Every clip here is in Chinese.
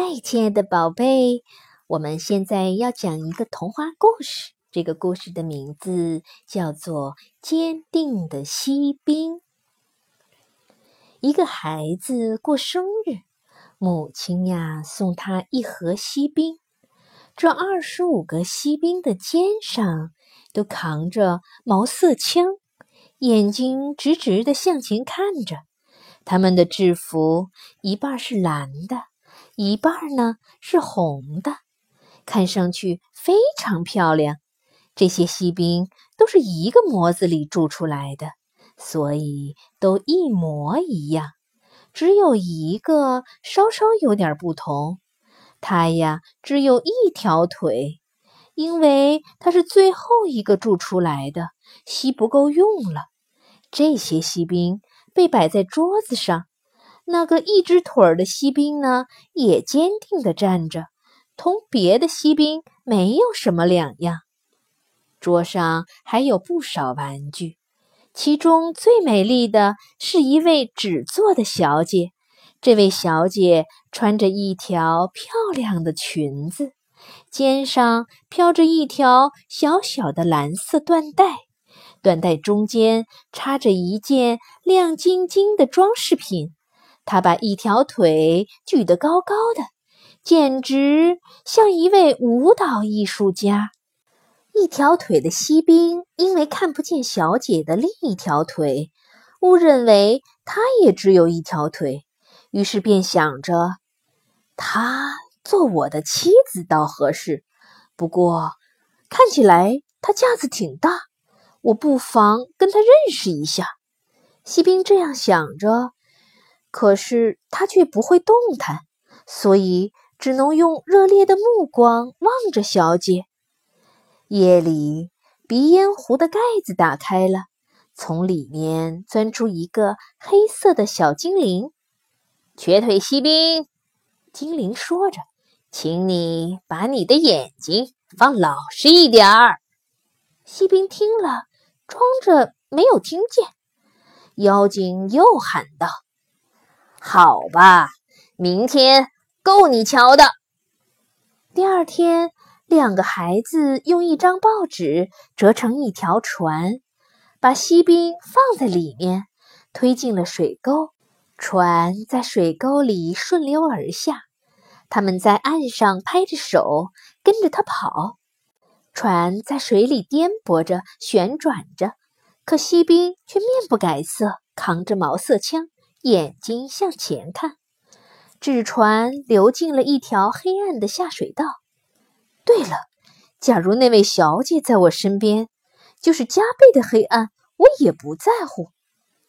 嗨，亲爱的宝贝，我们现在要讲一个童话故事。这个故事的名字叫做《坚定的锡兵》。一个孩子过生日，母亲呀送他一盒锡兵。这二十五个锡兵的肩上都扛着毛瑟枪，眼睛直直的向前看着。他们的制服一半是蓝的。一半呢是红的，看上去非常漂亮。这些锡兵都是一个模子里铸出来的，所以都一模一样。只有一个稍稍有点不同，它呀只有一条腿，因为它是最后一个铸出来的，锡不够用了。这些锡兵被摆在桌子上。那个一只腿儿的锡兵呢，也坚定地站着，同别的锡兵没有什么两样。桌上还有不少玩具，其中最美丽的是一位纸做的小姐。这位小姐穿着一条漂亮的裙子，肩上飘着一条小小的蓝色缎带，缎带中间插着一件亮晶晶的装饰品。他把一条腿举得高高的，简直像一位舞蹈艺术家。一条腿的锡兵因为看不见小姐的另一条腿，误认为她也只有一条腿，于是便想着：她做我的妻子倒合适。不过看起来她架子挺大，我不妨跟她认识一下。锡兵这样想着。可是他却不会动弹，所以只能用热烈的目光望着小姐。夜里，鼻烟壶的盖子打开了，从里面钻出一个黑色的小精灵。瘸腿锡兵，精灵说着：“请你把你的眼睛放老实一点儿。”锡兵听了，装着没有听见。妖精又喊道。好吧，明天够你瞧的。第二天，两个孩子用一张报纸折成一条船，把锡兵放在里面，推进了水沟。船在水沟里顺流而下，他们在岸上拍着手，跟着他跑。船在水里颠簸着，旋转着，可锡兵却面不改色，扛着毛瑟枪。眼睛向前看，纸船流进了一条黑暗的下水道。对了，假如那位小姐在我身边，就是加倍的黑暗，我也不在乎。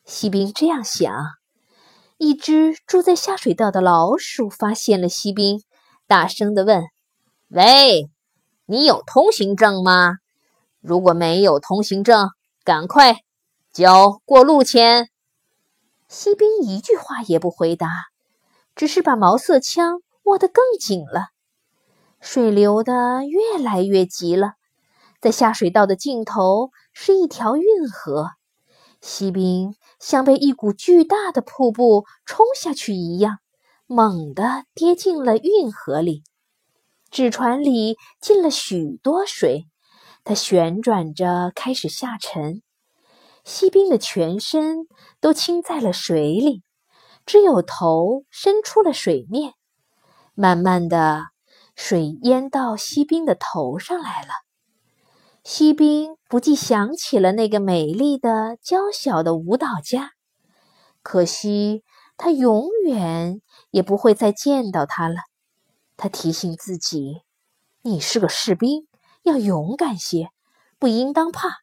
锡兵这样想。一只住在下水道的老鼠发现了锡兵，大声地问：“喂，你有通行证吗？如果没有通行证，赶快交过路钱。”锡兵一句话也不回答，只是把毛瑟枪握得更紧了。水流得越来越急了，在下水道的尽头是一条运河。锡兵像被一股巨大的瀑布冲下去一样，猛地跌进了运河里。纸船里进了许多水，它旋转着开始下沉。锡兵的全身都浸在了水里，只有头伸出了水面。慢慢的，水淹到锡兵的头上来了。锡兵不禁想起了那个美丽的、娇小的舞蹈家，可惜他永远也不会再见到她了。他提醒自己：“你是个士兵，要勇敢些，不应当怕。”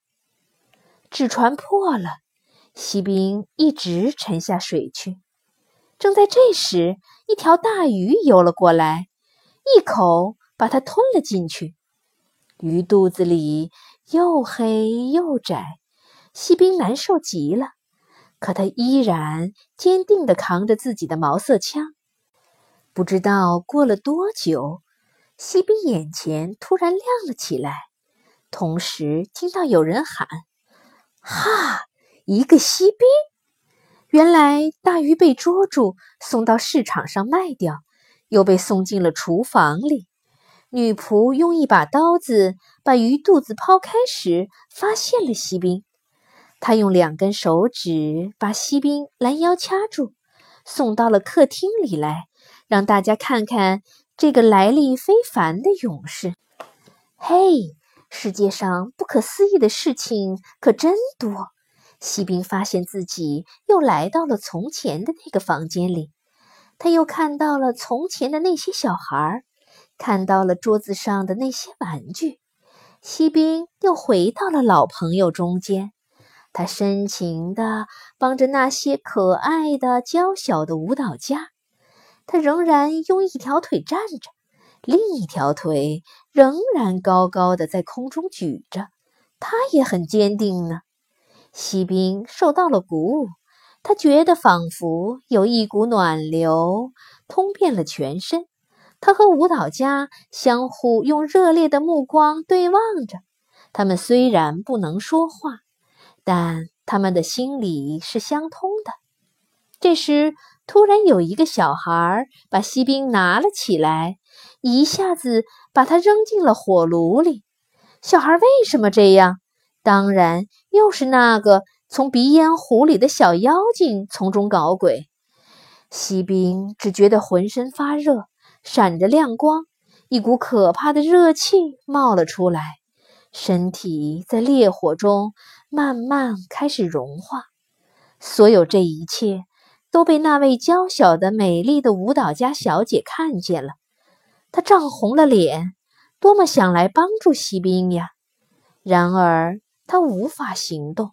纸船破了，锡兵一直沉下水去。正在这时，一条大鱼游了过来，一口把它吞了进去。鱼肚子里又黑又窄，锡兵难受极了。可他依然坚定地扛着自己的毛瑟枪。不知道过了多久，锡兵眼前突然亮了起来，同时听到有人喊。哈！一个锡兵，原来大鱼被捉住，送到市场上卖掉。又被送进了厨房里。女仆用一把刀子把鱼肚子剖开时，发现了锡兵。她用两根手指把锡兵拦腰掐住，送到了客厅里来，让大家看看这个来历非凡的勇士。嘿，世界上不可思议的事情可真多！锡兵发现自己又来到了从前的那个房间里，他又看到了从前的那些小孩。看到了桌子上的那些玩具，锡兵又回到了老朋友中间。他深情地帮着那些可爱的、娇小的舞蹈家。他仍然用一条腿站着，另一条腿仍然高高的在空中举着。他也很坚定呢。锡兵受到了鼓舞，他觉得仿佛有一股暖流通遍了全身。他和舞蹈家相互用热烈的目光对望着，他们虽然不能说话，但他们的心里是相通的。这时，突然有一个小孩把锡兵拿了起来，一下子把他扔进了火炉里。小孩为什么这样？当然，又是那个从鼻烟壶里的小妖精从中搞鬼。锡兵只觉得浑身发热。闪着亮光，一股可怕的热气冒了出来，身体在烈火中慢慢开始融化。所有这一切都被那位娇小的、美丽的舞蹈家小姐看见了，他涨红了脸，多么想来帮助锡兵呀！然而他无法行动，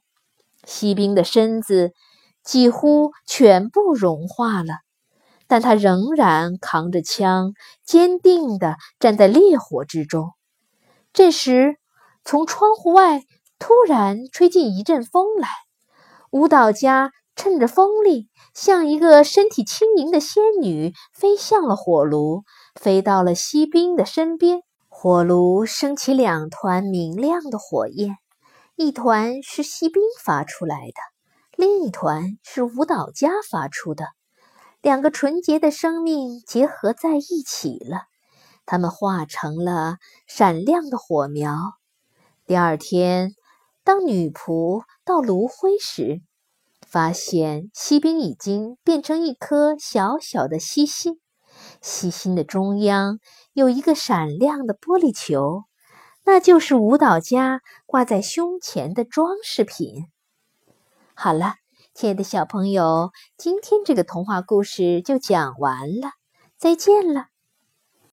锡兵的身子几乎全部融化了。但他仍然扛着枪，坚定地站在烈火之中。这时，从窗户外突然吹进一阵风来，舞蹈家趁着风力，像一个身体轻盈的仙女，飞向了火炉，飞到了锡兵的身边。火炉升起两团明亮的火焰，一团是锡兵发出来的，另一团是舞蹈家发出的。两个纯洁的生命结合在一起了，它们化成了闪亮的火苗。第二天，当女仆到炉灰时，发现锡兵已经变成一颗小小的锡星。细心的中央有一个闪亮的玻璃球，那就是舞蹈家挂在胸前的装饰品。好了。亲爱的小朋友，今天这个童话故事就讲完了，再见了。